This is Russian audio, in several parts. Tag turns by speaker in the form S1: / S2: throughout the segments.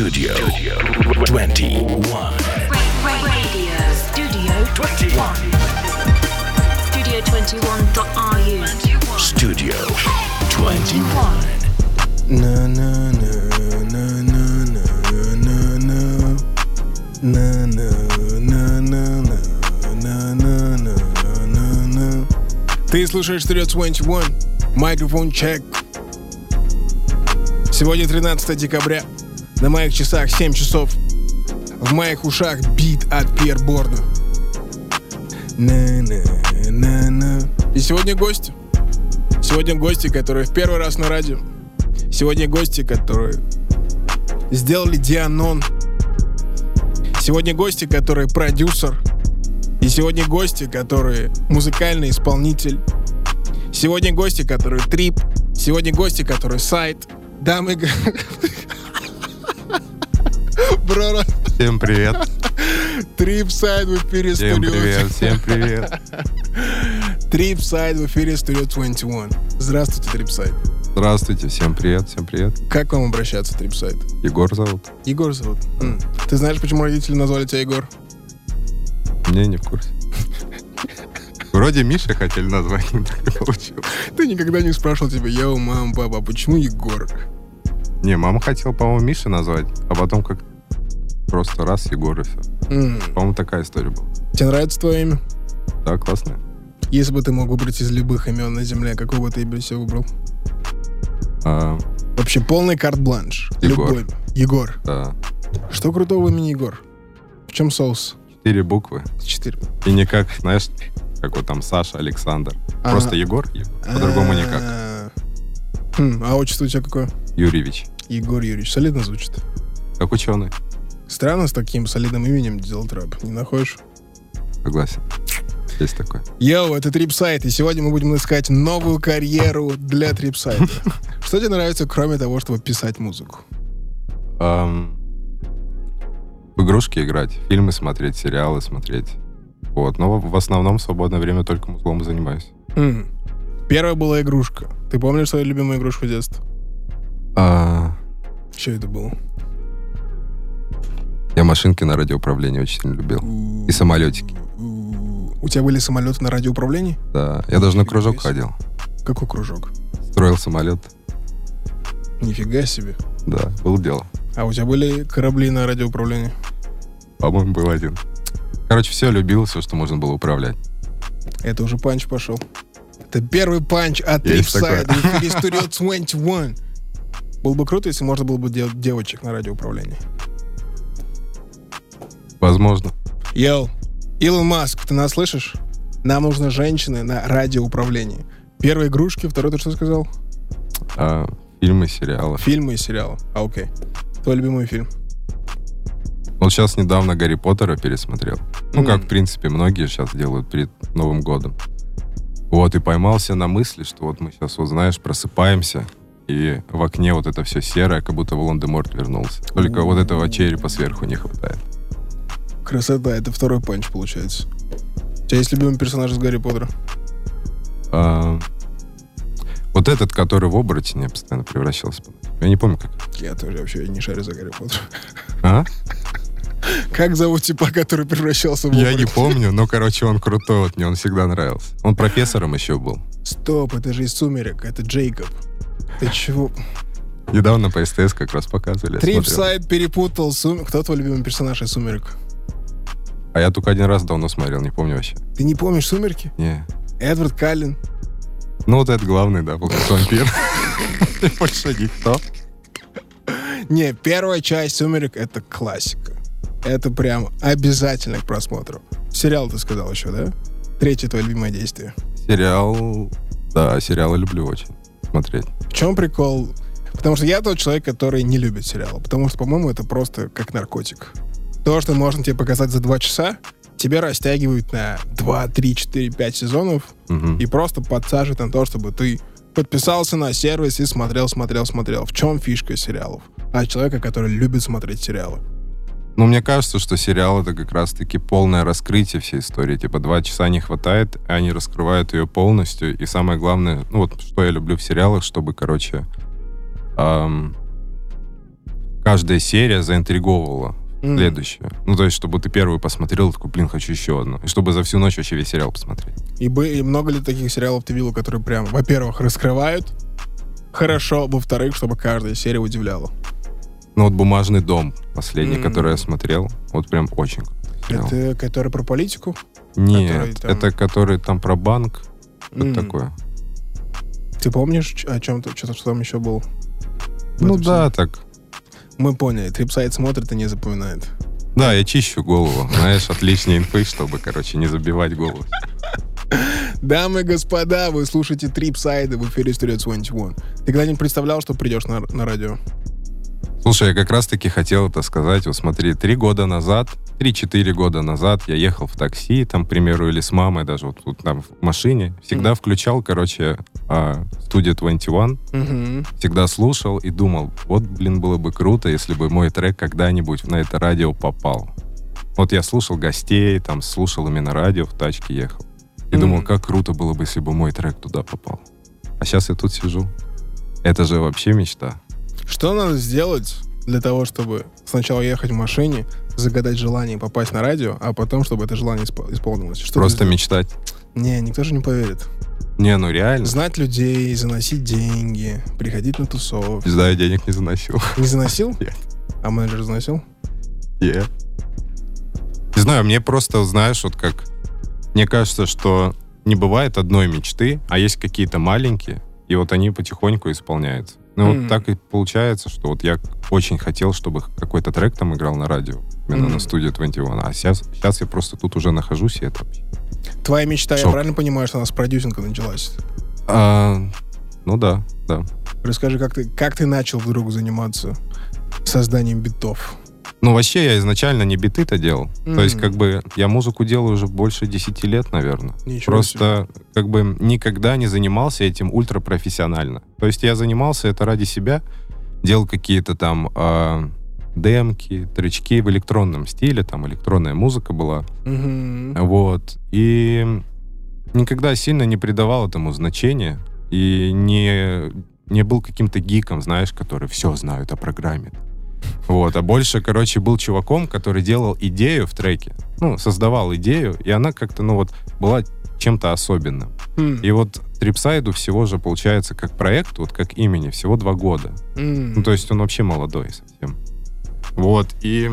S1: Studio 21.
S2: Radio Studio 21. Studio21.ru.
S1: Studio 21.
S3: Na na na na na na na na на на на на на на на на на на Ты слушаешь Studio 21. Микрофон чек. Сегодня 13 декабря. На моих часах 7 часов. В моих ушах бит от Пьер Борна. на на на на И сегодня гости. Сегодня гости, которые в первый раз на радио. Сегодня гости, которые сделали Дианон. Сегодня гости, которые продюсер. И сегодня гости, которые музыкальный исполнитель. Сегодня гости, которые трип. Сегодня гости, которые сайт. Дамы и Бро,
S4: Всем привет.
S3: трип сайт в эфире
S4: Всем
S3: студио.
S4: привет, всем привет.
S3: Трип сайт в эфире студио 21. Здравствуйте, трип сайт.
S4: Здравствуйте, всем привет, всем привет.
S3: Как к вам обращаться, трип сайт?
S4: Егор зовут.
S3: Егор зовут. М. Ты знаешь, почему родители назвали тебя Егор?
S4: Не, не в курсе. Вроде Миша хотели назвать, но так и получилось.
S3: Ты никогда не спрашивал тебя, йоу, мам, папа, а почему Егор?
S4: Не, мама хотела, по-моему, Миша назвать, а потом как просто раз Егор и все.
S3: М.
S4: По-моему, такая история была.
S3: Тебе нравится твое имя?
S4: Да, классно.
S3: Если бы ты мог выбрать из любых имен на земле, какое бы ты имя себе выбрал?
S4: А,
S3: Вообще полный карт-бланш.
S4: Егор.
S3: Любой. Егор.
S4: да.
S3: Что крутого в имени Егор? В чем соус?
S4: Четыре буквы.
S3: Четыре.
S4: И не как, знаешь, как вот там Саша, Александр.
S3: Ага.
S4: Просто Егор, по-другому никак.
S3: А, хм, А отчество у тебя какое?
S4: Юрьевич.
S3: Егор Юрьевич. Солидно звучит.
S4: Как ученый.
S3: Странно с таким солидным именем делать рэп. Не находишь?
S4: Согласен. Есть такое.
S3: Йоу, это Трипсайд, и сегодня мы будем искать новую карьеру для Трипсайда. Что тебе нравится, кроме того, чтобы писать музыку?
S4: В игрушки играть, фильмы смотреть, сериалы смотреть. Вот. Но в основном в свободное время только музлом занимаюсь.
S3: Первая была игрушка. Ты помнишь свою любимую игрушку детства?
S4: А,
S3: Что это было?
S4: Я машинки на радиоуправлении очень сильно любил. И самолетики.
S3: У тебя были самолеты на радиоуправлении?
S4: Да. Я даже на кружок
S3: себе.
S4: ходил.
S3: Какой кружок?
S4: Строил самолет.
S3: Нифига себе.
S4: Да, был дело.
S3: А у тебя были корабли на радиоуправлении?
S4: По-моему, был один. Короче, все любил, все, что можно было управлять.
S3: Это уже панч пошел. Это первый панч в эфире Studio 21. Было бы круто, если можно было бы делать девочек на радиоуправлении.
S4: Возможно.
S3: Йоу, Илон Маск, ты нас слышишь? Нам нужны женщины на радиоуправлении. Первые игрушки, второй ты что сказал?
S4: А, фильмы, сериалы.
S3: Фильмы и сериалы. А, окей. Твой любимый фильм?
S4: Вот сейчас недавно Гарри Поттера пересмотрел. Ну, как,
S3: М.
S4: в принципе, многие сейчас делают перед Новым годом. Вот, и поймался на мысли, что вот мы сейчас, вот знаешь, просыпаемся, и в окне вот это все серое, как будто Волан-де-Морт вернулся. Только вот этого черепа сверху не хватает.
S3: Красота, это второй панч получается. У тебя есть любимый персонаж из Гарри Поттера?
S4: А, вот этот, который в оборотень постоянно превращался. Я не помню, как.
S3: Я тоже вообще не шарю за Гарри Поттера.
S4: А?
S3: Как зовут типа, который превращался в
S4: Я не помню, но, короче, он крутой, вот мне он всегда нравился. Он профессором еще был.
S3: Стоп, это же из «Сумерек», это Джейкоб. Ты чего?
S4: Недавно по СТС как раз показывали. смотрел.
S3: Трипсайд перепутал Сумерек. Кто твой любимый персонаж из «Сумерек»?
S4: А я только один раз давно смотрел, не помню вообще.
S3: Ты не помнишь «Сумерки»?
S4: Не.
S3: Эдвард Каллен.
S4: Ну, вот это главный, да, был вампир. И Больше никто.
S3: Не, первая часть «Сумерек» — это классика. Это прям обязательно к просмотру. Сериал ты сказал еще, да? Третье твое любимое действие.
S4: Сериал... Да, сериалы люблю очень смотреть.
S3: В чем прикол? Потому что я тот человек, который не любит сериалы. Потому что, по-моему, это просто как наркотик. То, что можно тебе показать за два часа, тебе растягивают на 2, 3, 4, 5 сезонов
S4: Мгм.
S3: и просто подсаживают на то, чтобы ты подписался на сервис и смотрел, смотрел, смотрел. В чем фишка сериалов? А человека, который любит смотреть сериалы.
S4: Ну, мне кажется, что сериал это как раз-таки полное раскрытие всей истории. Типа два часа не хватает, и они раскрывают ее полностью. И самое главное, ну вот что я люблю в сериалах, чтобы, короче, ам, каждая серия заинтриговывала
S3: М.
S4: следующая. Ну, то есть, чтобы ты первую посмотрел, такой, блин, хочу еще одну. И чтобы за всю ночь вообще весь сериал посмотреть.
S3: И, бы- и много ли таких сериалов ты видел, которые прям, во-первых, раскрывают хорошо, во-вторых, чтобы каждая серия удивляла?
S4: Ну, вот «Бумажный дом», последний,
S3: М.
S4: который я смотрел, вот прям очень.
S3: Это который про политику?
S4: Нет,
S3: который там-
S4: это который там про банк,
S3: М.
S4: такое.
S3: Ты помнишь, о чем то что, там еще был?
S4: Ну да, так.
S3: Мы поняли. Трипсайт смотрит и не запоминает.
S4: Да, я чищу голову, знаешь, от лишней инфы, чтобы, короче, не забивать голову.
S3: Дамы и господа, вы слушаете Трипсайды в эфире Studio 21. Ты когда-нибудь представлял, что придешь на, на радио?
S4: Слушай, я как раз-таки хотел это сказать. Вот смотри, три года назад, три-четыре года назад я ехал в такси, там, к примеру, или с мамой даже вот тут там в машине. Всегда
S3: Мгм.
S4: включал, короче, а, Studio 21,
S3: Угу.
S4: всегда слушал и думал, вот, блин, было бы круто, если бы мой трек когда-нибудь на это радио попал. Вот я слушал гостей, там, слушал именно радио, в тачке ехал. И
S3: Мгм.
S4: думал, как круто было бы, если бы мой трек туда попал. А сейчас я тут сижу. Это же вообще мечта.
S3: Что надо сделать для того, чтобы сначала ехать в машине, загадать желание попасть на радио, а потом, чтобы это желание испол- исполнилось? Что
S4: Просто мечтать.
S3: Не, никто же не поверит.
S4: Не, ну реально.
S3: Знать людей, заносить деньги, приходить на тусовки.
S4: Не знаю, денег не заносил.
S3: Не заносил?
S4: Нет.
S3: А менеджер заносил?
S4: Не. Не знаю, мне просто, знаешь, вот как... Мне кажется, что не бывает одной мечты, а есть какие-то маленькие, и вот они потихоньку исполняются. Ну,
S3: Мгм.
S4: вот так и получается, что вот я очень хотел, чтобы какой-то трек там играл на радио, именно
S3: Мгм.
S4: на студии 21, а сейчас, сейчас я просто тут уже нахожусь, и это... вообще-
S3: Твоя мечта, я
S4: Шок.
S3: правильно понимаю, что она с продюсинга началась?
S4: А, ну да, да.
S3: Расскажи, как ты, как ты начал вдруг заниматься созданием битов?
S4: Ну, вообще, я изначально не биты-то делал. То есть, как бы, я музыку делаю уже больше 10 лет, наверное.
S3: Ничего
S4: Просто, как бы, никогда не занимался этим ультрапрофессионально. То есть, я занимался это ради себя, делал какие-то там а, демки, тречки в электронном стиле, там электронная музыка была.
S3: Мгм.
S4: Вот. И никогда сильно не придавал этому значения. И не, не был каким-то гиком, знаешь, который все знают о программе. Вот, а больше, короче, был чуваком, который делал идею в треке, ну, создавал идею, и она как-то, ну, вот, была чем-то особенным.
S3: М.
S4: И вот Трипсайду всего же, получается, как проект, вот как имени, всего два года.
S3: М.
S4: Ну, то есть он вообще молодой совсем. Вот, и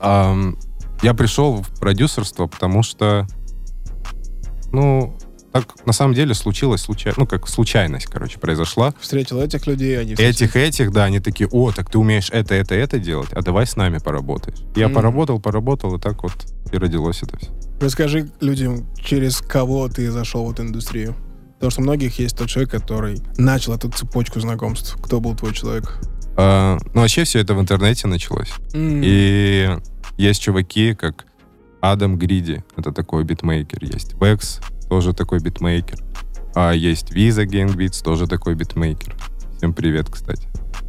S4: ам, я пришел в продюсерство, потому что, ну, так на самом деле случилось, случай... ну, как случайность, короче, произошла.
S3: Встретил этих людей, они
S4: Этих, этих, да, они такие, о, так ты умеешь это, это, это делать, а давай с нами поработаешь. Я
S3: Мгм.
S4: поработал, поработал, и так вот и родилось это все.
S3: Расскажи людям, через кого ты зашел в эту индустрию. Потому что у многих есть тот человек, который начал эту цепочку знакомств. Кто был твой человек?
S4: А, ну, вообще все это в интернете началось.
S3: М.
S4: И есть чуваки, как Адам Гриди, это такой битмейкер, есть Векс, тоже такой битмейкер. А есть Visa Gang Beats, тоже такой битмейкер. Всем привет, кстати.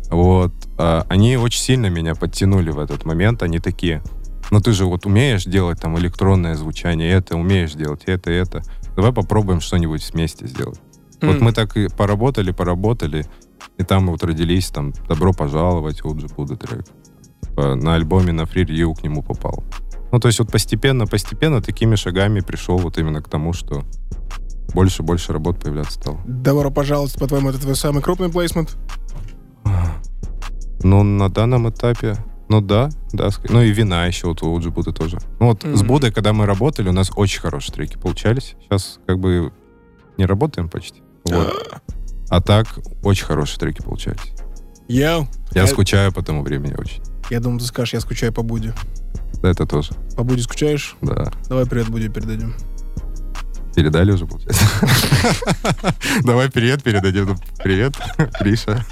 S4: Вот. а, они очень сильно меня подтянули в этот момент. Они такие, ну ты же вот умеешь делать там электронное звучание, это, умеешь делать это, это. Давай попробуем что-нибудь вместе сделать. Вот
S3: М.
S4: мы так и поработали, поработали, и там вот родились там «Добро пожаловать», «Уджи Буда» трек. Типа, на альбоме на Review к нему попал. Ну, то есть вот постепенно, постепенно такими шагами пришел вот именно к тому, что больше, больше работ появляться стало.
S3: Добро пожаловать, по-твоему, это твой самый крупный плейсмент?
S4: Ну, на данном этапе, ну да, да. Ну и вина еще вот у Уджи Буда тоже. Ну вот с
S3: Мгм.
S4: Будой, когда мы работали, у нас очень хорошие треки получались. Сейчас как бы не работаем почти. Вот. А так очень хорошие треки получались.
S3: Йоу.
S4: Я
S3: Я-
S4: скучаю по тому времени очень.
S3: Я думал, ты скажешь, я скучаю по Буде.
S4: Да, Это тоже,
S3: По Буде скучаешь?
S4: да.
S3: Давай привет Буде передадим.
S4: Передали уже, получается. Давай привет передадим. Ну, Привет, Гриша.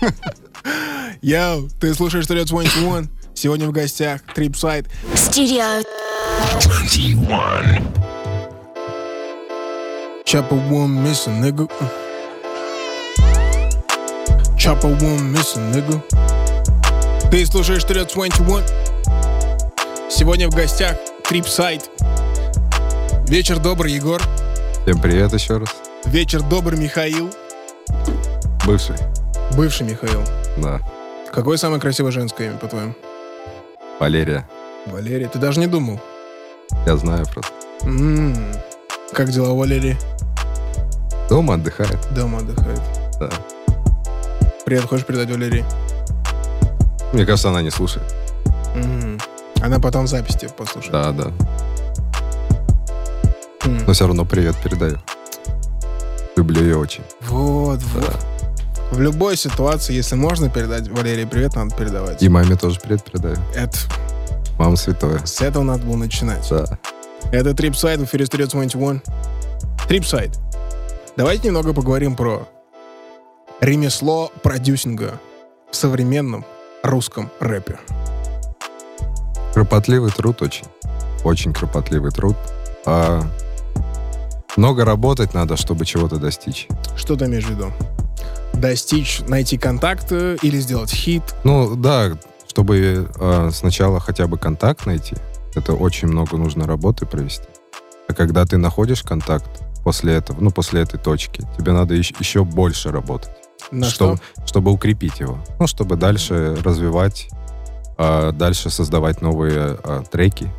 S3: Йоу, ты слушаешь Studio 21. Сегодня в гостях Трипсайд.
S2: Studio
S1: 21.
S3: Chopper one missing, nigga. Chopper one missing, nigga. Ты слушаешь Studio 21. Сегодня в гостях Трипсайд. Вечер добрый, Егор.
S4: Всем привет еще раз.
S3: Вечер добрый, Михаил.
S4: Бывший.
S3: Бывший Михаил.
S4: Да.
S3: Какое самое красивое женское имя, по-твоему?
S4: Валерия.
S3: Валерия. Ты даже не думал?
S4: Я знаю просто.
S3: М, Как дела у Валерии?
S4: Дома отдыхает.
S3: Дома отдыхает.
S4: Да.
S3: Привет, хочешь передать Валерии?
S4: Мне кажется, она не слушает.
S3: М. Она потом запись тебе послушает.
S4: Да, да.
S3: М.
S4: Но все равно привет передаю. Люблю ее очень.
S3: Вот, вот. В любой ситуации, если можно передать Валерии привет, надо передавать.
S4: И маме тоже привет передаю.
S3: Это,
S4: Мама святое.
S3: с этого надо было начинать.
S4: Да.
S3: Это Трипсайд в эфире Studio 21. Трипсайд. Давайте немного поговорим про ремесло продюсинга в современном русском рэпе.
S4: Кропотливый труд очень. Очень кропотливый труд. А много работать надо, чтобы чего-то достичь.
S3: Что ты имеешь в виду? Достичь, найти контакты или сделать хит?
S4: Ну, да, чтобы э, сначала хотя бы контакт найти, это очень много нужно работы провести. А когда ты находишь контакт после этого, ну, после этой точки, тебе надо ещ- еще больше работать.
S3: На
S4: что-
S3: что?
S4: Чтобы укрепить его. Ну, чтобы дальше развивать, а, дальше создавать новые а, треки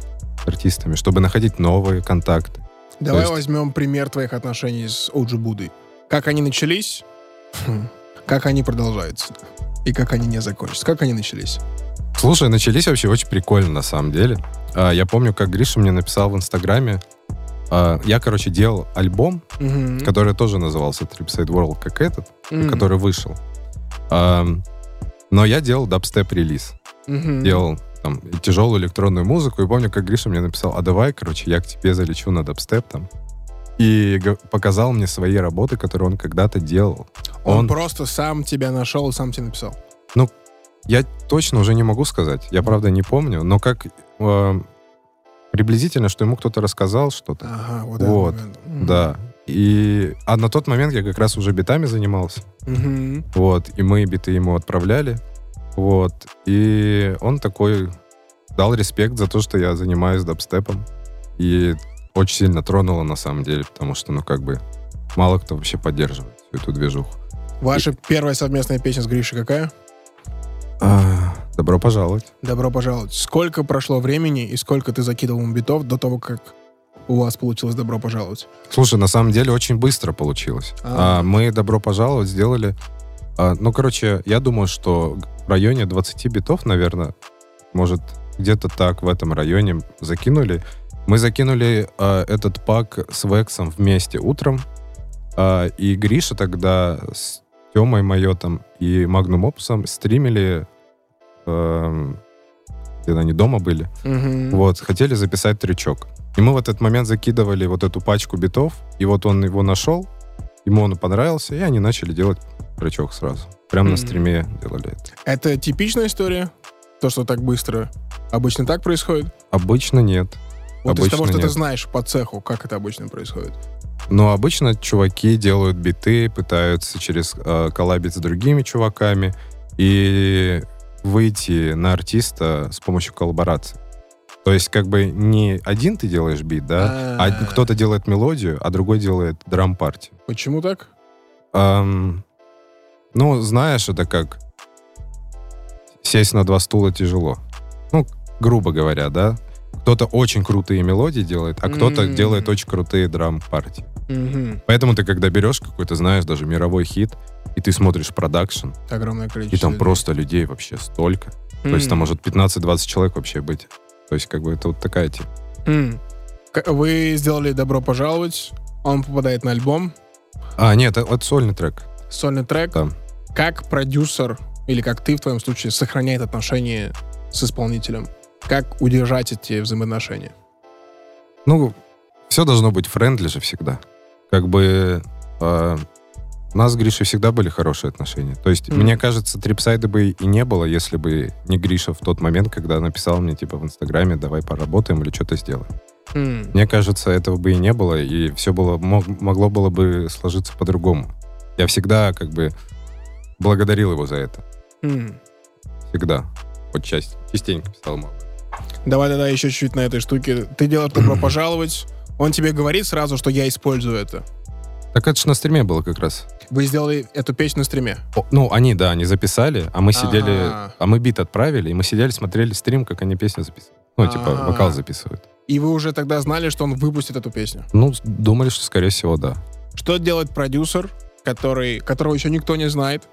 S4: с артистами, чтобы находить новые контакты.
S3: Давай
S4: есть-
S3: возьмем пример твоих отношений с Оджи Будой. Как они начались, хм, как они продолжаются и как они не закончатся. Как они начались?
S4: Слушай, начались вообще очень прикольно, на самом деле. А, я помню, как Гриша мне написал в Инстаграме. а, я, короче, делал альбом,
S3: Мгм.
S4: который тоже назывался Tripside World, как этот,
S3: Мгм.
S4: который вышел. Но я делал дабстеп-релиз.
S3: Мгм.
S4: Делал там тяжелую электронную музыку. И помню, как Гриша мне написал, а давай, короче, я к тебе залечу на дабстеп там. И показал мне свои работы, которые он когда-то делал.
S3: Он,
S4: он-
S3: просто сам тебя нашел и сам тебе написал.
S4: Я точно уже не могу сказать. Я, правда, не помню. Но как э, приблизительно, что ему кто-то рассказал что-то.
S3: Ага, вот,
S4: Вот,
S3: момент.
S4: Да. И а на тот момент я как раз уже битами занимался.
S3: Мгм.
S4: Вот, и мы биты ему отправляли. Вот, и он такой дал респект за то, что я занимаюсь дабстепом. И очень сильно тронуло на самом деле, потому что, ну, как бы, мало кто вообще поддерживает всю эту движуху.
S3: Ваша первая совместная песня с Гришей какая?
S4: А, добро пожаловать.
S3: Добро пожаловать. Сколько прошло времени и сколько ты закидывал ему битов до того, как у вас получилось «Добро пожаловать»?
S4: Слушай, на самом деле очень быстро получилось.
S3: А.
S4: А, мы добро пожаловать сделали. А, ну, короче, я думаю, что в районе 20 битов, наверное, может, где-то так в этом районе закинули. Мы закинули а, этот пак с Вексом вместе утром. а, и Гриша тогда с Тёмой Майотом и Магнум Опусом стримили, эм, когда они дома были.
S3: Мгм.
S4: Вот, хотели записать трючок. И мы в этот момент закидывали вот эту пачку битов, и вот он его нашел, ему он понравился, и они начали делать трючок сразу. Прямо на
S3: Мгм.
S4: стриме делали это.
S3: Это типичная история? То, что так быстро? Обычно так происходит?
S4: Обычно нет.
S3: Вот из
S4: Обычно
S3: того, что ты
S4: нет.
S3: знаешь по цеху, как это обычно происходит?
S4: Но обычно чуваки делают биты, пытаются через э, коллабить с другими чуваками и выйти на артиста с помощью коллаборации. То есть как бы не один ты делаешь бит, да, а
S3: А.
S4: кто-то делает мелодию, а другой делает драм-партию.
S3: Почему так?
S4: Ам, ну, знаешь, это как сесть на два стула тяжело. Ну, грубо говоря, да. Кто-то очень крутые мелодии делает, а кто-то
S3: М.
S4: делает очень крутые драм-партии.
S3: Мгм.
S4: Поэтому ты, когда берешь какой-то, знаешь, даже мировой хит, и ты смотришь продакшн,
S3: Огромное количество.
S4: и там
S3: людей.
S4: просто людей вообще столько. То есть там может 15-20 человек вообще быть. То есть как бы это вот такая тема.
S3: К- Вы сделали «Добро пожаловать», он попадает на альбом,
S4: А, нет, это, это сольный трек.
S3: сольный трек.
S4: Да.
S3: Как продюсер, или как ты в твоем случае, сохраняет отношения с исполнителем? Как удержать эти взаимоотношения?
S4: Ну, все должно быть friendly же всегда. Как бы э, у нас с Гришей всегда были хорошие отношения. То есть,
S3: Мгм.
S4: мне кажется, трипсайда бы и не было, если бы не Гриша в тот момент, когда написал мне, типа, в Инстаграме, давай поработаем или что-то сделаем.
S3: М.
S4: Мне кажется, этого бы и не было, и все было, мог- могло было бы сложиться по-другому. Я всегда, как бы, благодарил его за это.
S3: М.
S4: Всегда. Вот часть, частенько писал ему.
S3: Давай тогда еще чуть-чуть на этой штуке. Ты делаешь «Добро пожаловать», он тебе говорит сразу, что я использую это.
S4: Так это ж на стриме было как раз.
S3: Вы сделали эту песню на стриме?
S4: О, Ну, они, да, они записали, а мы сидели,
S3: Ага.
S4: а мы бит отправили, и мы сидели, смотрели стрим, как они песню записывают. Ну, типа,
S3: Ага.
S4: вокал записывают.
S3: И вы уже тогда знали, что он выпустит эту песню?
S4: Ну, думали, что, скорее всего, да.
S3: Что делает продюсер, который, которого еще никто не знает,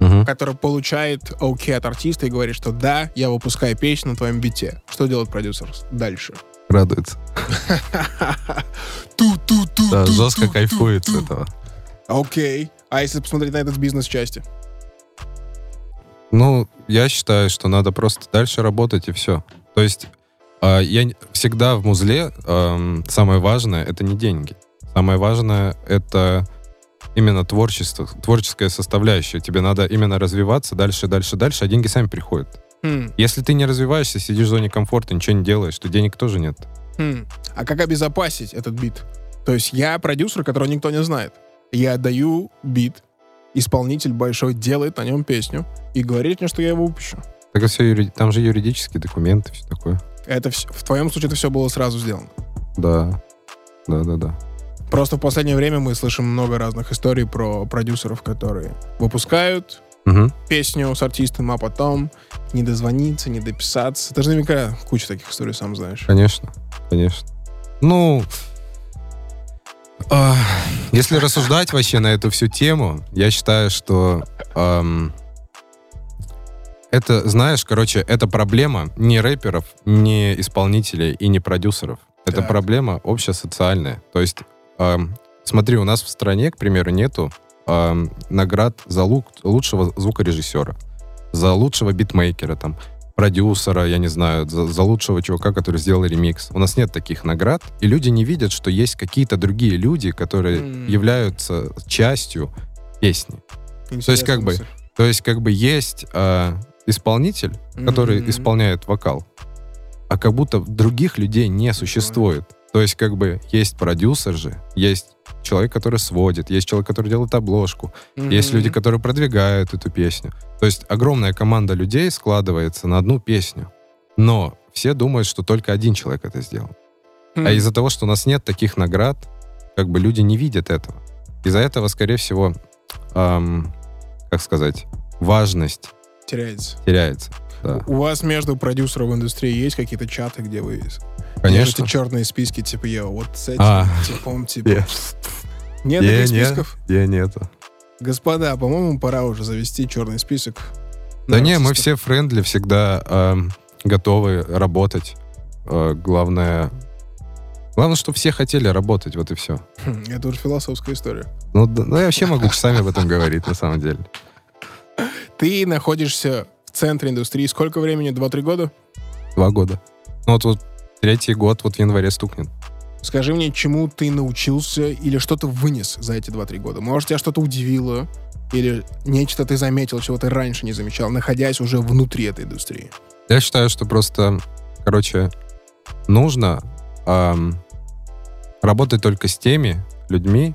S4: Мгм.
S3: который получает окей от артиста и говорит, что да, я выпускаю песню на твоем бите. Что делает продюсер дальше?
S4: Радуется.
S3: Ту-ту-ту.
S4: Да,
S3: ту-
S4: жестко кайфует с этого.
S3: Окей. А если посмотреть на этот с бизнес-части?
S4: Ну, я считаю, что надо просто дальше работать и все. То есть а, я всегда в музле ам, самое важное это не деньги. Самое важное это именно творчество, творческая составляющая. Тебе надо именно развиваться дальше, дальше, дальше, а деньги сами приходят.
S3: Хм,
S4: Если ты не развиваешься, сидишь в зоне комфорта, ничего не делаешь, то денег тоже нет.
S3: хм. А как обезопасить этот бит? То есть я продюсер, которого никто не знает. Я отдаю бит, исполнитель большой делает на нем песню и говорит мне, что я его выпущу.
S4: Так это все юри- там же юридические документы, все такое.
S3: Это вс- в твоем случае это все было сразу сделано.
S4: Да, да, да, да.
S3: Просто в последнее время мы слышим много разных историй про продюсеров, которые выпускают
S4: Мгм.
S3: песню с артистом, а потом не дозвониться, не дописаться. Ты же наверняка куча таких историй сам знаешь.
S4: Конечно, конечно. Ну, если рассуждать вообще на эту всю тему, я считаю, что ам, это, знаешь, короче, это проблема не рэперов, не исполнителей и не продюсеров. Это
S3: Так.
S4: проблема общесоциальная. То есть, ам, смотри, у нас в стране, к примеру, нету ам, наград за лу- лучшего звукорежиссера, за лучшего битмейкера, там, продюсера, я не знаю, за, за лучшего чувака, который сделал ремикс. У нас нет таких наград, и люди не видят, что есть какие-то другие люди, которые
S3: М.
S4: являются частью песни. есть как бы-. То есть как бы есть а, исполнитель, который
S3: Мгм.
S4: исполняет вокал, а как будто других людей не существует. То есть как бы есть продюсер же, есть человек, который сводит, есть человек, который делает обложку, есть
S3: Мгм.
S4: люди, которые продвигают эту песню. То есть огромная команда людей складывается на одну песню. Но все думают, что только один человек это сделал.
S3: Хм.
S4: А из-за того, что у нас нет таких наград, как бы люди не видят этого. Из-за этого, скорее всего, ам, как сказать, важность
S3: теряется.
S4: теряется. Да.
S3: У вас между продюсером в индустрии есть какие-то чаты, где вы
S4: Конечно.
S3: держите черные списки, типа я вот с этим
S4: А.
S3: типом, типа.
S4: Е-
S3: Нет
S4: е-
S3: таких
S4: не-
S3: списков?
S4: е- нету.
S3: Господа, по-моему, пора уже завести черный список.
S4: Да не, мы все френдли, всегда ам, готовы работать. Э, главное, главное, чтобы все хотели работать, вот и все.
S3: Хм, Это уже философская история.
S4: Ну, да- ну, я вообще могу часами об этом говорить, на самом деле.
S3: Ты находишься в центре индустрии. Сколько времени? Два-три года?
S4: Два года. Ну, вот, вот третий год вот в январе стукнет.
S3: Скажи мне, чему ты научился или что ты вынес за эти два-три года? Может, тебя что-то удивило? Или нечто ты заметил, чего ты раньше не замечал, находясь уже внутри этой индустрии?
S4: Я считаю, что просто, короче, нужно ам, работать только с теми людьми,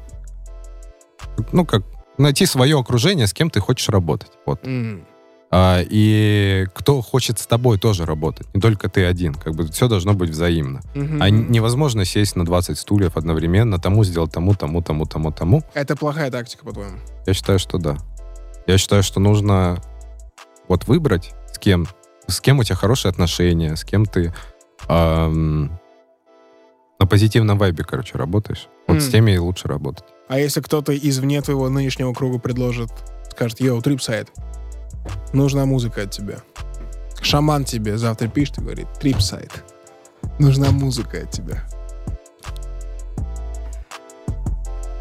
S4: ну, как найти свое окружение, с кем ты хочешь работать. Вот.
S3: М.
S4: А, и кто хочет с тобой тоже работать, не только ты один. Как бы все должно быть взаимно.
S3: Мгм.
S4: А невозможно сесть на 20 стульев одновременно, тому сделать тому, тому, тому, тому, тому.
S3: Это плохая тактика, по-твоему?
S4: Я считаю, что да. Я считаю, что нужно вот выбрать, с кем, с кем у тебя хорошие отношения, с кем ты ам, на позитивном вайбе, короче, работаешь. Вот с
S3: М.
S4: теми и лучше работать.
S3: А если кто-то извне твоего нынешнего круга предложит, скажет, йоу, трипсайд, нужна музыка от тебя. Шаман тебе завтра пишет и говорит, трипсайд, нужна музыка от тебя.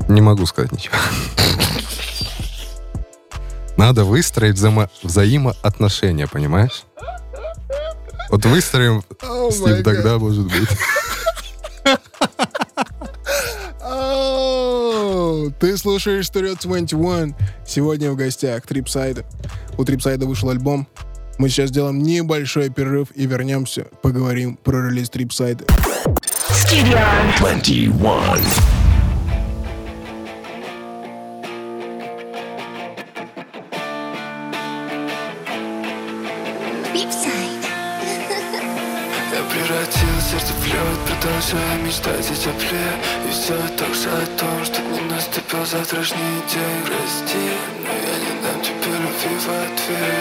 S4: Не могу сказать ничего. Надо выстроить взаимо- взаимоотношения, понимаешь? Вот выстроим
S3: О,
S4: с ним тогда, может быть.
S3: Оу, Ты слушаешь Studio 21. Сегодня в гостях Трипсайда. У Трипсайда вышел альбом. Мы сейчас сделаем небольшой перерыв и вернемся, поговорим про релиз Трипсайда.
S2: Studio
S1: 21.
S5: Beachside.
S6: Я превратил сердце в лед, продолжая мечтать о тепле И все так же о том, что не наступил завтрашний день Прости, в ответ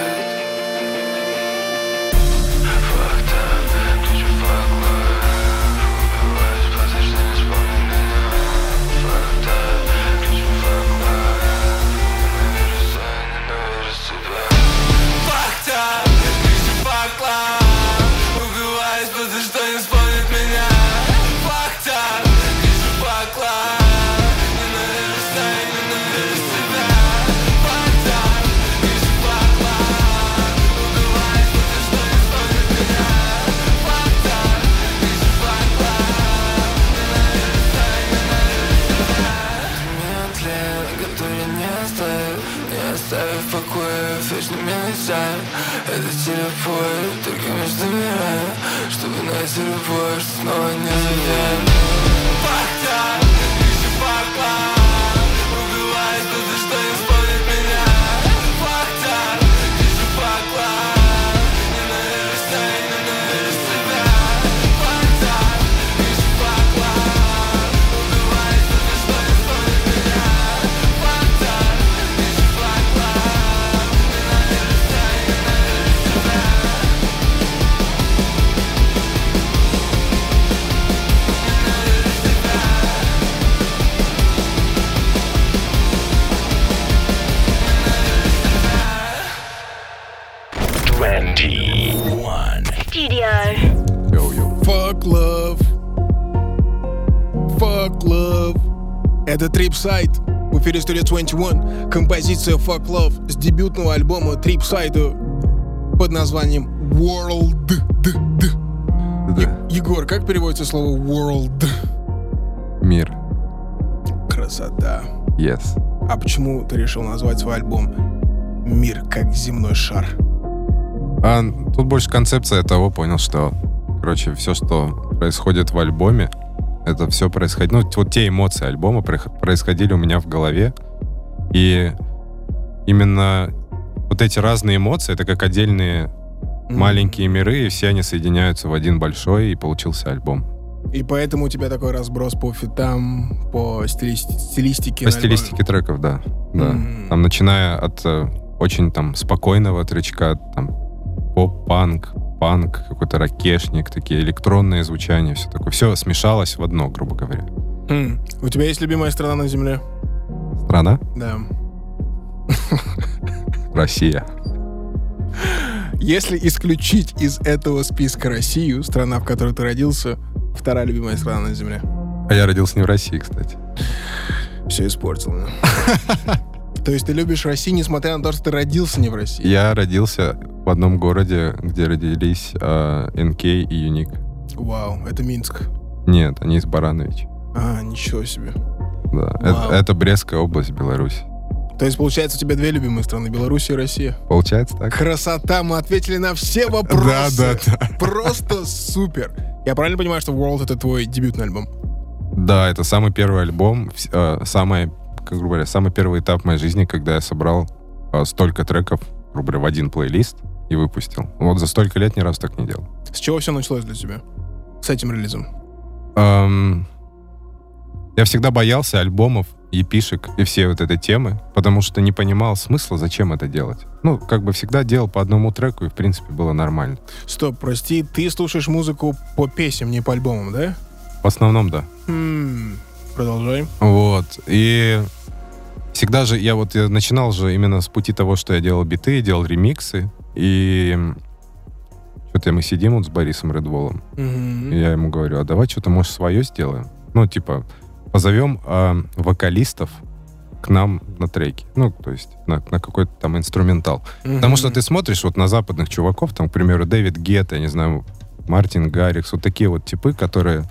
S6: Который не оставит Не оставив в покое, вечно меня мешает Это телепорт, только между мирами. Чтобы найти любовь, что снова не завянет
S3: Tripside. В эфире студия 21. Композиция Fuck Love с дебютного альбома Tripside под названием World.
S4: Да.
S3: Егор, как переводится слово world?
S4: Мир.
S3: Красота.
S4: Yes.
S3: А почему ты решил назвать свой альбом «Мир как земной шар»?
S4: А тут больше концепция того, понял, что, короче, все, что происходит в альбоме, это все происходит, ну, вот те эмоции альбома происходили у меня в голове, и именно вот эти разные эмоции, это как отдельные маленькие миры, и все они соединяются в один большой, и получился альбом.
S3: И поэтому у тебя такой разброс по фитам, по стилисти- стилистике.
S4: По стилистике треков, да. да.
S3: М.
S4: Там, начиная от э, очень там спокойного тречка, там поп-панк, панк, какой-то ракешник, такие электронные звучания, все такое. Все смешалось в одно, грубо говоря.
S3: М. У тебя есть любимая страна на земле?
S4: Страна?
S3: Да.
S4: Россия.
S3: Если исключить из этого списка Россию, страна, в которой ты родился, вторая любимая страна на земле.
S4: А я родился не в России, кстати.
S3: Все испортил. да? То есть ты любишь Россию, несмотря на то, что ты родился не в России?
S4: Я родился в одном городе, где родились э, НК и Юник.
S3: Вау, это Минск.
S4: Нет, они из Баранович.
S3: А, ничего себе.
S4: Да. Это, это Брестская область, Беларусь.
S3: То есть, получается, у тебя две любимые страны, Беларусь и Россия.
S4: Получается так?
S3: Красота, мы ответили на все вопросы.
S4: Да, да,
S3: Просто супер. Я правильно понимаю, что World — это твой дебютный альбом?
S4: Да, это самый первый альбом, э, самый, как грубо говоря, самый первый этап моей жизни, когда я собрал э, столько треков, грубо говоря, в один плейлист и выпустил. Вот за столько лет ни разу так не делал.
S3: С чего все началось для тебя? С этим релизом?
S4: Эм, я всегда боялся альбомов, епишек и всей вот этой темы, потому что не понимал смысла, зачем это делать. Ну, как бы всегда делал по одному треку, и, в принципе, было нормально.
S3: Стоп, прости, ты слушаешь музыку по песням, не по альбомам, да?
S4: В основном, да.
S3: Хм, продолжай.
S4: Вот. И всегда же, я вот я начинал же именно с пути того, что я делал биты, делал ремиксы, и что-то мы сидим вот с Борисом Редволом,
S3: Мгм.
S4: и я ему говорю, а давай что-то, может, свое сделаем? Ну, типа, позовем а, вокалистов к нам на треки. Ну, то есть на, на какой-то там инструментал. Потому что ты смотришь вот на западных чуваков, там, к примеру, Дэвид Гетта, я не знаю, Мартин Гаррикс, вот такие вот типы, которые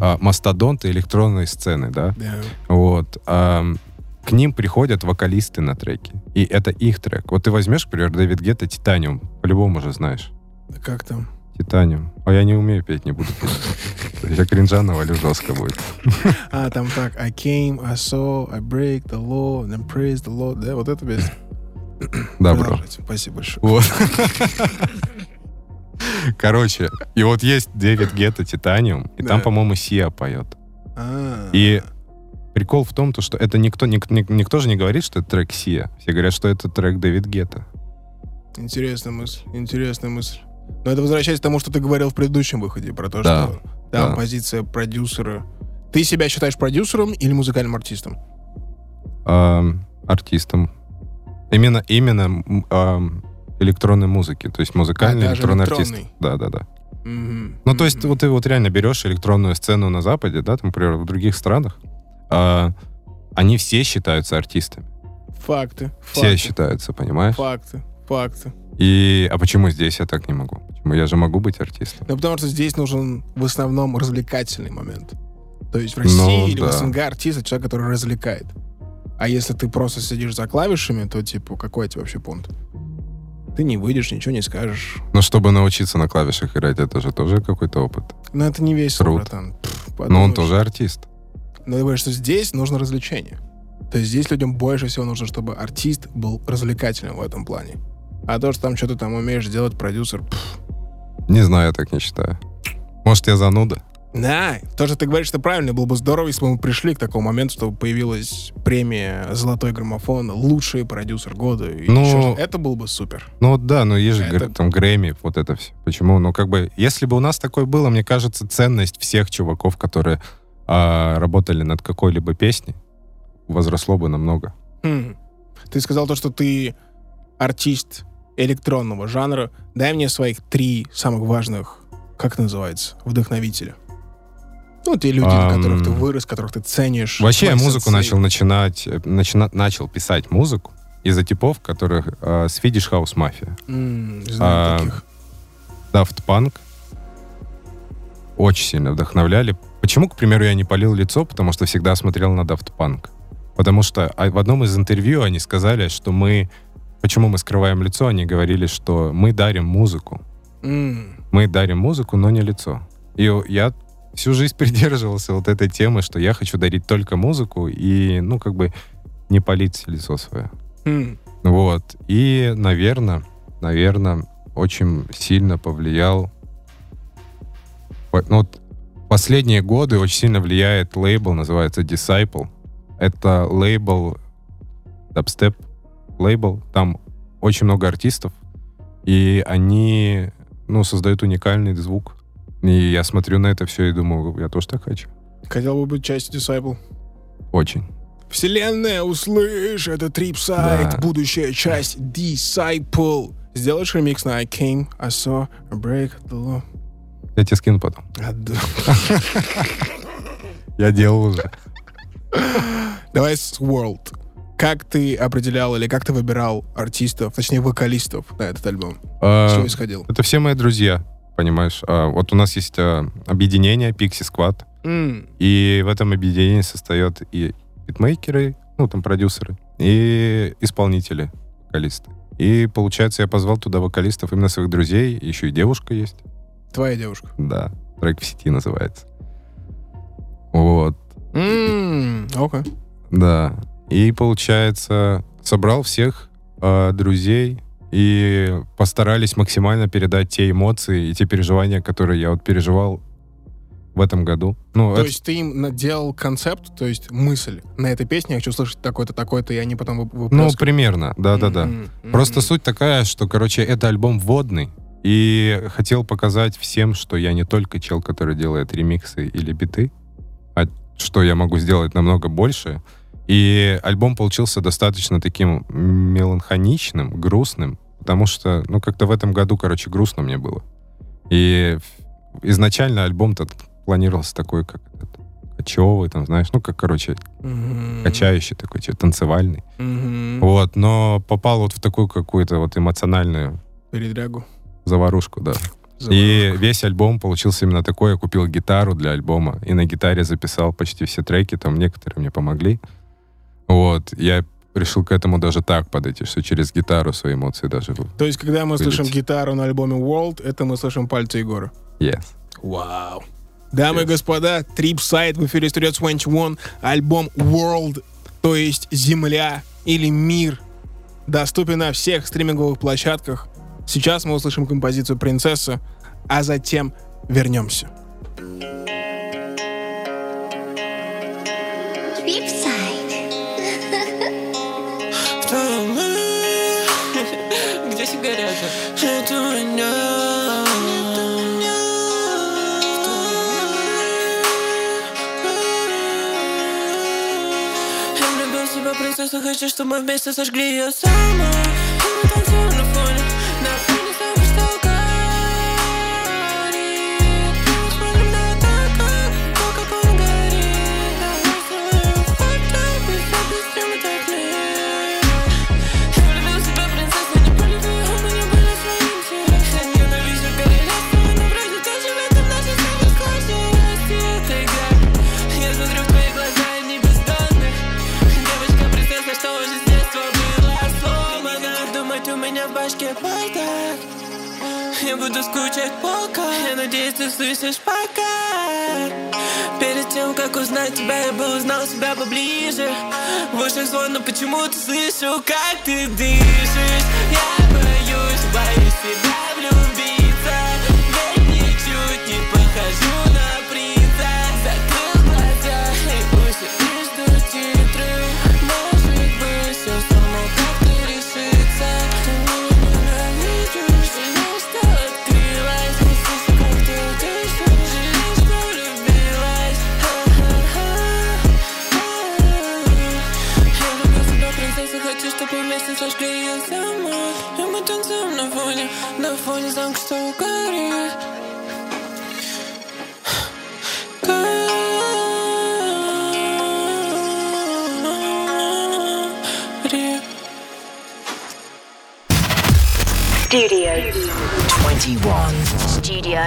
S4: а, мастодонты электронной сцены, да?
S3: Да.
S4: Вот. ам, к ним приходят вокалисты на треки. И это их трек. Вот ты возьмешь, к примеру, Дэвид Гетта «Титаниум». По-любому уже знаешь.
S3: Как там?
S4: «Титаниум». А я не умею петь, не буду петь. Я кринжа навалю жестко будет.
S3: А, там так. I came, I saw, I break the law, then praise the Lord. Да, вот это без...
S4: Да, бро.
S3: Продолжайте. Спасибо большое.
S4: Вот. Короче, и вот есть Дэвид Гетта «Титаниум», и там,
S3: Да.
S4: по-моему, Сия поет.
S3: А.
S4: И прикол в том, то, что это никто, ник- ник- никто же не говорит, что это трек Сия. Все говорят, что это трек Дэвид Гетта.
S3: Интересная мысль, интересная мысль. Но это возвращаясь к тому, что ты говорил в предыдущем выходе, про то,
S4: Да,
S3: что там
S4: да.
S3: позиция продюсера. Ты себя считаешь продюсером или музыкальным артистом?
S4: Ам, артистом. Именно, именно м, ам, электронной музыки. То есть музыкальный
S3: А, даже
S4: электронный артист.
S3: электронный.
S4: Да, да, да.
S3: Мгм.
S4: Ну, то есть,
S3: Мгм.
S4: вот ты вот реально берешь электронную сцену на Западе, да, там, например, в других странах, а, они все считаются артистами.
S3: Факты.
S4: Все
S3: факты,
S4: считаются, понимаешь?
S3: Факты. Факты.
S4: И, а почему здесь я так не могу? Почему я же могу быть артистом?
S3: Ну, потому что здесь нужен в основном развлекательный момент. То есть в
S4: Ну,
S3: России или в
S4: да.
S3: СНГ артист — это человек, который развлекает. А если ты просто сидишь за клавишами, то, типа, какой тебе вообще понт? Ты не выйдешь, ничего не скажешь.
S4: Но чтобы научиться на клавишах играть, это же тоже какой-то опыт.
S3: Но это не весело,
S4: Труд.
S3: братан.
S4: Но он тоже артист.
S3: Но я говорю, что здесь нужно развлечение. То есть здесь людям больше всего нужно, чтобы артист был развлекательным в этом плане. А то, что там что-то там умеешь делать, продюсер... пф.
S4: Не знаю, я так не считаю. Может, я зануда?
S3: Да, то, что ты говоришь, что правильно. Было бы здорово, если бы мы пришли к такому моменту, чтобы появилась премия «Золотой граммофон», лучший продюсер года. и
S4: Ну,
S3: еще. Это было бы супер.
S4: Ну да, но есть же
S3: Это-
S4: там Грэмми, вот это все. Почему? Ну как бы, если бы у нас такое было, мне кажется, ценность всех чуваков, которые а, работали над какой-либо песней, возросло бы намного.
S3: Хм. Ты сказал то, что ты артист электронного жанра. Дай мне своих три самых важных, как это называется, вдохновителя. Ну, те люди, на которых ты вырос, которых ты ценишь.
S4: Вообще я музыку начал начинать, э, начина- начал писать музыку из-за типов, которых а, Swedish House Mafia,
S3: М, знаю
S4: А,
S3: таких.
S4: Daft Punk очень сильно вдохновляли. Почему, к примеру, я не полил лицо? Потому что всегда смотрел на Daft Punk. Потому что а, в одном из интервью они сказали, что мы... Почему мы скрываем лицо? Они говорили, что мы дарим музыку.
S3: М,
S4: Мы дарим музыку, но не лицо. И я всю жизнь придерживался вот этой темы, что я хочу дарить только музыку и, ну, как бы не полить лицо свое.
S3: м.
S4: Вот. И, наверное, наверное, очень сильно повлиял... по- Ну, вот последние годы очень сильно влияет лейбл, называется Disciple. Это лейбл, дабстеп лейбл. Там очень много артистов, и они, ну, создают уникальный звук. И я смотрю на это все и думаю, я тоже так хочу.
S3: Хотел бы быть частью Disciple.
S4: Очень.
S3: Вселенная, услышь, это Tripside,
S4: Да.
S3: будущая часть Disciple. Сделаешь ремикс на I Came, I Saw, a Break the Law.
S4: Я тебе скину потом.
S3: А.
S4: Я делал уже.
S3: Давай с World. Как ты определял или как ты выбирал артистов, точнее вокалистов на этот альбом? С чего исходил?
S4: Это все мои друзья, понимаешь? А, вот у нас есть а, объединение Pixie Squad, и в этом объединении состоят и битмейкеры, ну, там, продюсеры, и исполнители, вокалисты. И, получается, я позвал туда вокалистов именно своих друзей, еще и девушка есть.
S3: Твоя девушка.
S4: Да, трек в сети называется. Вот,
S3: Окей.
S4: да. И, получается, собрал всех а, друзей и постарались максимально передать те эмоции и те переживания, которые я вот переживал в этом году. Ну,
S3: То
S4: это-
S3: есть ты им делал концепт, то есть мысль на этой песне, я хочу слышать такой-то, такой-то, и они потом вы-
S4: ну, примерно, да-да-да.
S3: М, м,
S4: Просто суть такая, что, короче, это альбом вводный, и хотел показать всем, что я не только чел, который делает ремиксы или биты, а что я могу сделать намного больше. И альбом получился достаточно таким меланхоничным, грустным, потому что, ну, как-то в этом году, короче, грустно мне было. И изначально альбом-то планировался такой, как этот, кочевый, там, знаешь, ну, как, короче,
S3: Мгм.
S4: качающий такой, че, танцевальный.
S3: Мгм.
S4: Вот, но попал вот в такую какую-то вот эмоциональную
S3: Передрягу.
S4: Заварушку, да. И весь альбом получился именно такой. Я купил гитару для альбома и на гитаре записал почти все треки. Там некоторые мне помогли. Вот. Я решил к этому даже так подойти, что через гитару свои эмоции даже...
S3: То есть, когда мы слышим
S4: Вылететь.
S3: гитару на альбоме World, это мы слышим пальцы Егора.
S4: Yes.
S3: Вау. Дамы и
S4: Yes.
S3: господа, Tripside в эфире Studio 21, альбом World, то есть Земля или Мир, доступен на всех стриминговых площадках. Сейчас мы услышим композицию «Принцесса», а затем вернемся.
S6: Где сигарета? Нет у меня Я влюбил в себя принцессу Хочу, чтобы мы вместе сожгли ее саму буду скучать пока. Я надеюсь, ты слышишь пока. Перед тем, как узнать тебя, я бы узнал себя поближе. В ушах звон, но почему-то слышу, как ты дышишь. Я боюсь, боюсь себя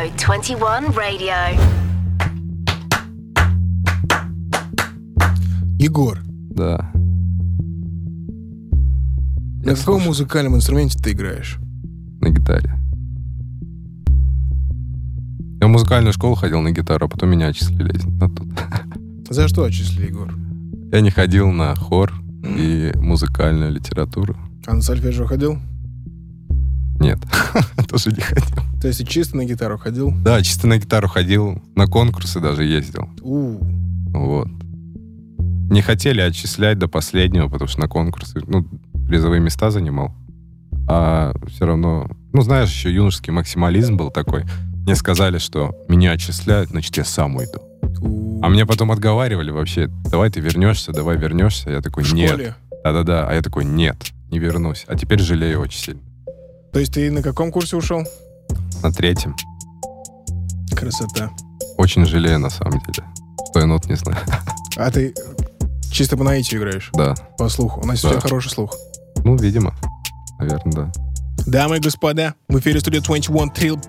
S2: Studio 21 Radio.
S3: Егор,
S4: Да.
S3: на
S4: Я
S3: каком
S4: слушаю.
S3: музыкальном инструменте ты играешь?
S4: На гитаре. Я в музыкальную школу ходил на гитару, а потом меня отчислили на тут.
S3: За что отчислили, Егор?
S4: Я не ходил на хор и музыкальную литературу.
S3: А на сольфеджио ходил?
S4: Нет, тоже не ходил.
S3: То есть ты чисто на гитару ходил?
S4: Да, чисто на гитару ходил, на конкурсы даже ездил.
S3: У,
S4: Вот. Не хотели отчислять до последнего, потому что на конкурсы, ну, призовые места занимал. А все равно, ну, знаешь, еще юношеский максимализм был такой. Мне сказали, что меня отчисляют, значит, я сам уйду.
S3: у.
S4: А мне потом отговаривали вообще, давай ты вернешься, давай вернешься. Я такой, нет. Да-да-да. А я такой, нет, не вернусь. А теперь жалею очень сильно.
S3: То есть ты на каком курсе ушел?
S4: На третьем.
S3: Красота.
S4: Очень жалею, на самом деле. Что я нот не знаю.
S3: А ты чисто по наитию играешь?
S4: Да.
S3: По слуху. У нас
S4: Да.
S3: у тебя хороший слух.
S4: Ну, видимо. Наверное, да.
S3: Дамы и господа, в эфире студия 21 Trill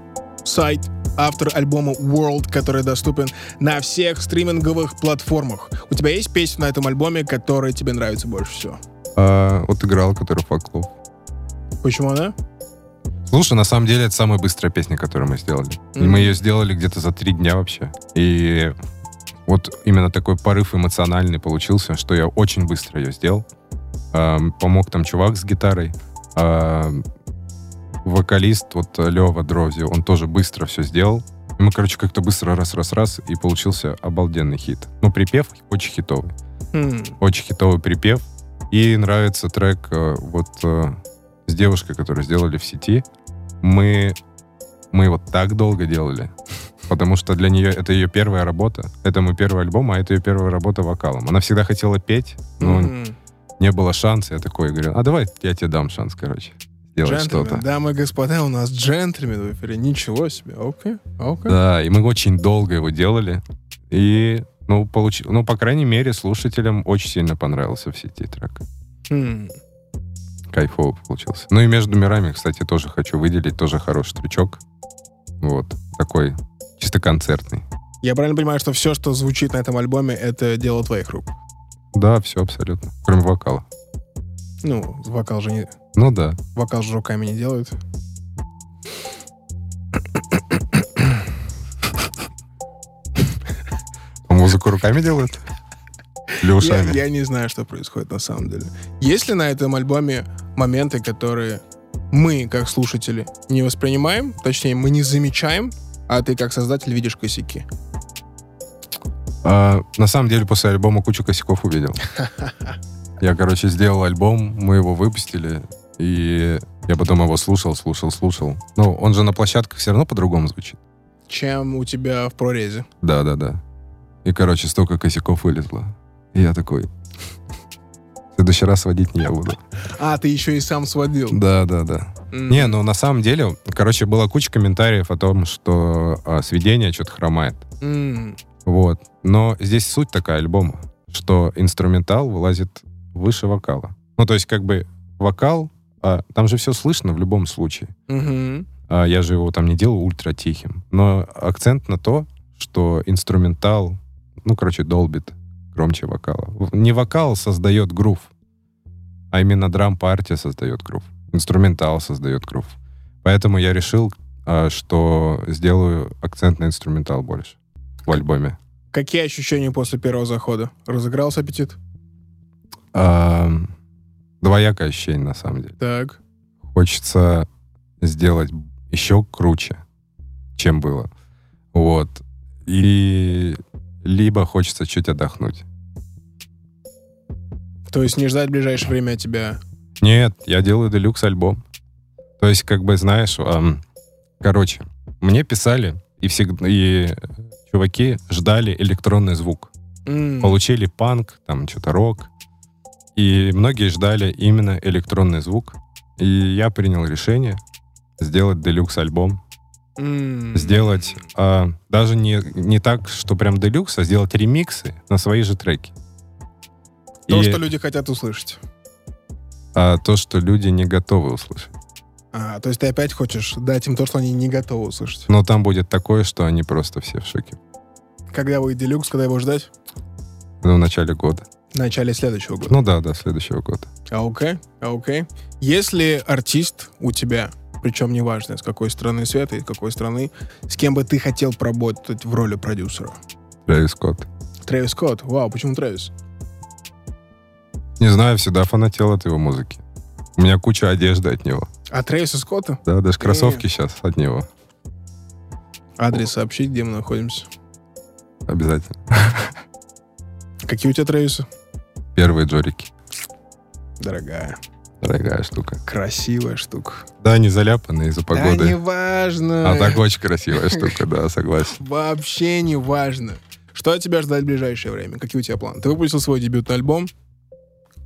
S3: сайт, автор альбома World, который доступен на всех стриминговых платформах. У тебя есть песня на этом альбоме, которая тебе нравится больше всего?
S4: А, вот играл, который Факлов.
S3: Почему она?
S4: Слушай, на самом деле это самая быстрая песня, которую мы сделали. И
S3: Мгм.
S4: мы ее сделали где-то за три дня вообще. И вот именно такой порыв эмоциональный получился, что я очень быстро ее сделал. Ам, помог там чувак с гитарой. Ам, вокалист, вот Лева Дрози, он тоже быстро все сделал. И мы, короче, как-то быстро раз-раз-раз, и получился обалденный хит. Ну, припев очень хитовый.
S3: Хм,
S4: Очень хитовый припев. И нравится трек э, вот э, с девушкой, которую сделали в сети. Мы, мы его так долго делали, потому что для нее это ее первая работа. Это мой первый альбом, а это ее первая работа вокалом. Она всегда хотела петь, но
S3: м.
S4: не было шанса. Я такой говорю, а давай я тебе дам шанс, короче, сделать
S3: Джентльмен.
S4: что-то.
S3: Дамы и господа, у нас джентльмен в эфире. Ничего себе. Окей, окей.
S4: Да, и мы очень долго его делали. И, ну, получ... ну, по крайней мере, слушателям очень сильно понравился в сети трек.
S3: Хм.
S4: Кайфово получился. Ну и между мирами, кстати, тоже хочу выделить, тоже хороший трючок. Вот, такой чисто концертный.
S3: Я правильно понимаю, что все, что звучит на этом альбоме, это дело твоих рук?
S4: Да, все абсолютно. Кроме вокала.
S3: Ну, вокал же не...
S4: Ну да.
S3: Вокал же руками не делают.
S4: А музыку руками делают? Или
S3: Я, я не знаю, что происходит на самом деле. Есть ли на этом альбоме моменты, которые мы, как слушатели, не воспринимаем, точнее, мы не замечаем, а ты, как создатель, видишь косяки?
S4: А, на самом деле, после альбома кучу косяков увидел. Я, короче, сделал альбом, мы его выпустили, и я потом его слушал, слушал, слушал. Ну, он же на площадках все равно по-другому звучит.
S3: Чем у тебя в прорезе?
S4: Да, да, да. И, короче, столько косяков вылезло. И я такой... В следующий раз водить не я буду.
S3: А, ты еще и сам сводил.
S4: Да, да, да.
S3: М.
S4: Не, ну на самом деле, короче, была куча комментариев о том, что а, сведение что-то хромает.
S3: М.
S4: Вот. Но здесь суть такая альбома, что инструментал вылазит выше вокала. Ну, то есть, как бы, вокал, а, там же все слышно в любом случае.
S3: Мгм.
S4: А я же его там не делал ультра тихим. Но акцент на то, что инструментал, ну, короче, долбит громче вокала. Не вокал создает грув, а именно драм-партия создает грув. Инструментал создает грув. Поэтому я решил, а, что сделаю акцент на инструментал больше в альбоме.
S3: Какие ощущения после первого захода? Разыгрался аппетит?
S4: А, Двоякое ощущение, на самом деле.
S3: Так.
S4: Хочется сделать еще круче, чем было. Вот. И либо хочется чуть отдохнуть.
S3: То есть не ждать в ближайшее время от тебя.
S4: Нет, я делаю делюкс альбом. То есть, как бы, знаешь, ам, короче, мне писали, и всегда, и чуваки ждали электронный звук.
S3: М.
S4: Получили панк, там, что-то рок. И многие ждали именно электронный звук. И я принял решение сделать делюкс
S3: М.
S4: Сделать а, даже не, не так, что прям делюкс, а сделать ремиксы на свои же треки.
S3: То,
S4: И,
S3: что люди хотят услышать.
S4: а, то, что люди не готовы услышать.
S3: А, то есть ты опять хочешь дать им то, что они не готовы услышать.
S4: Но там будет такое, что они просто все в шоке.
S3: Когда выйдет делюкс, когда его ждать?
S4: Ну, в начале года.
S3: В начале следующего года.
S4: Ну да, да, следующего года.
S3: А окей, а окей. Если артист у тебя, причем неважно, с какой страны света и с какой страны, с кем бы ты хотел поработать в роли продюсера?
S4: Трэвис Скотт.
S3: Трэвис Скотт. Вау, почему Трэвис?
S4: Не знаю, всегда фанател от его музыки. У меня куча одежды от него.
S3: А Трэвиса Скотта?
S4: Да, даже кроссовки сейчас от него.
S3: Адрес сообщить, где мы находимся.
S4: Обязательно.
S3: Какие у тебя Трэвисы?
S4: Первые джорики.
S3: Дорогая,
S4: Дорогая штука.
S3: красивая штука.
S4: Да, не заляпанные из-за
S3: Да
S4: погоды.
S3: не важно.
S4: а так очень красивая штука, да, согласен.
S3: Вообще не важно. Что от тебя ждать в ближайшее время? Какие у тебя планы? Ты выпустил свой дебютный альбом,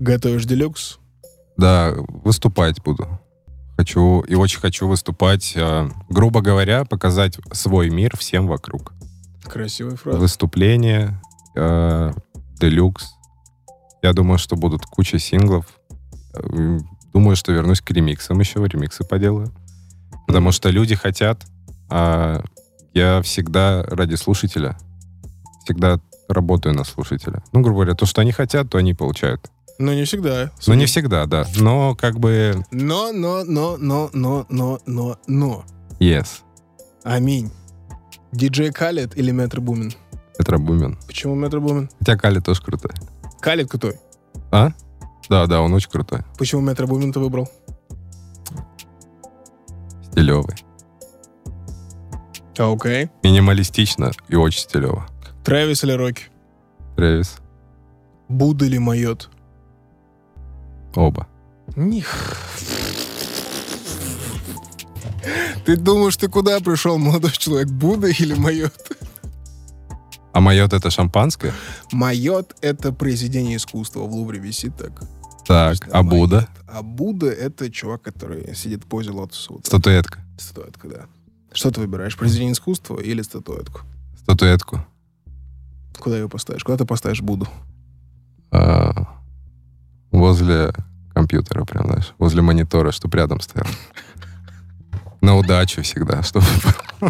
S3: готовишь делюкс.
S4: Да, выступать буду. Хочу и очень хочу выступать, э, грубо говоря, показать свой мир всем вокруг.
S3: Красивая фраза.
S4: Выступление, э, делюкс. Я думаю, что будут куча синглов. Думаю, что вернусь к ремиксам еще, ремиксы поделаю. Потому что люди хотят, а я всегда ради слушателя, всегда работаю на слушателя. Ну, грубо говоря, то, что они хотят, то они получают.
S3: Но не всегда.
S4: Но не всегда, да. Но как бы
S3: Но, но, но, но, но, но, но, но.
S4: yes.
S3: Аминь. Диджей Калет или Метро Бумин?
S4: Это Бумин.
S3: Почему Метро Бумин?
S4: Хотя Кали тоже крутой.
S3: Калет крутой.
S4: А? Да, да, он очень крутой.
S3: Почему Метро Бумин ты выбрал?
S4: Стилевый.
S3: А, Окей.
S4: Минималистично и очень стилево.
S3: Трэвис или Рокки?
S4: Трэвис.
S3: Буда или Майот?
S4: Оба.
S3: Них. Ты думаешь, ты куда пришел, молодой человек? Будда или Майот?
S4: А майот это шампанское?
S3: Майот — это произведение искусства. В Лувре висит так.
S4: Так, а?
S3: Майот. А Будда — это чувак, который сидит в позе лотоса. Вот.
S4: Статуэтка.
S3: Статуэтка, да. Что ты выбираешь, произведение искусства или статуэтку?
S4: Статуэтку.
S3: Куда ее поставишь? Куда ты поставишь Будду?
S4: А, возле компьютера, прям, знаешь, возле монитора, чтоб рядом стоял. На удачу всегда, чтобы...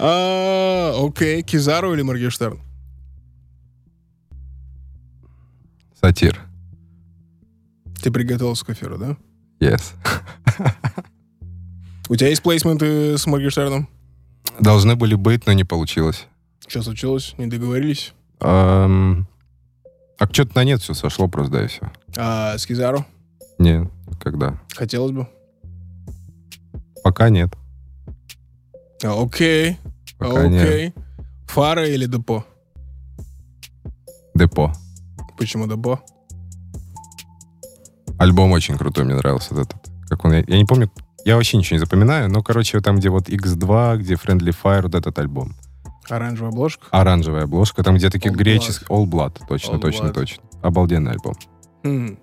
S3: А, Окей, Кизару или Моргенштерн?
S4: Сатир.
S3: Ты приготовился к эфиру, да?
S4: Yes.
S3: У тебя есть плейсменты с Моргенштерном?
S4: Должны были быть, но не получилось.
S3: Что случилось? Не договорились?
S4: Ам, А что-то на нет все сошло просто, да, и все.
S3: А с Кизару?
S4: Не, Когда?
S3: Хотелось бы.
S4: Пока нет.
S3: А, Окей.
S4: Пока нет.
S3: Окей. Фара или депо?
S4: Депо.
S3: Почему депо?
S4: Альбом очень крутой, мне нравился этот. Как он, я, я не помню, я вообще ничего не запоминаю, но, короче, там, где вот X2, где Friendly Fire, вот этот альбом.
S3: Оранжевая обложка?
S4: Оранжевая обложка, там, где такие греческие... All Blood, точно,
S3: All
S4: точно,
S3: Blood.
S4: точно. Обалденный альбом.
S3: М.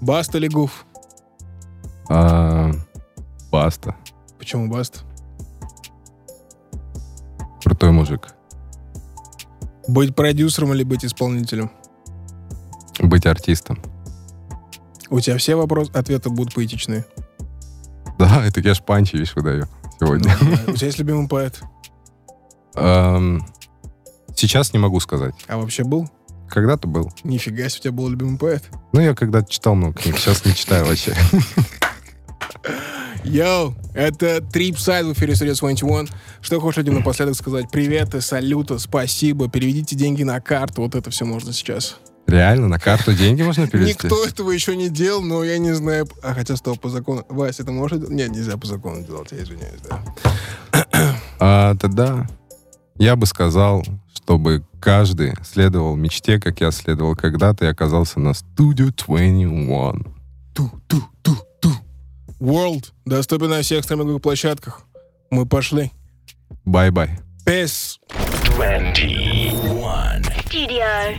S3: Баст или Гуф?
S4: А, Баста.
S3: Почему Баст?
S4: Крутой мужик.
S3: Быть продюсером или быть исполнителем?
S4: Быть артистом.
S3: У тебя все вопросы, ответы будут поэтичные.
S4: Да, это я ж панчи, выдаю сегодня.
S3: У тебя есть любимый поэт?
S4: Сейчас не могу сказать.
S3: А вообще был?
S4: Когда-то был.
S3: Нифига себе, у тебя был любимый поэт.
S4: Ну, я когда-то читал много книг, сейчас не читаю вообще.
S3: Йоу, это Трип Сайд в эфире Studio 21. Что хочешь людям напоследок сказать? Привет и салюта, спасибо, переведите деньги на карту. Вот это все можно сейчас.
S4: Реально, на карту деньги можно перевести?
S3: Никто этого еще не делал, но я не знаю. А хотя, стоп, по закону. Вася, это можно делать? Нет, нельзя по закону делать, я извиняюсь, да.
S4: А, тогда я бы сказал, чтобы каждый следовал мечте, как я следовал когда-то и оказался на Studio 21.
S3: Ту-ту-ту-ту. World доступен на всех стриминговых площадках. Мы пошли.
S4: Bye-bye.
S3: Peace.
S1: 21.
S2: Studio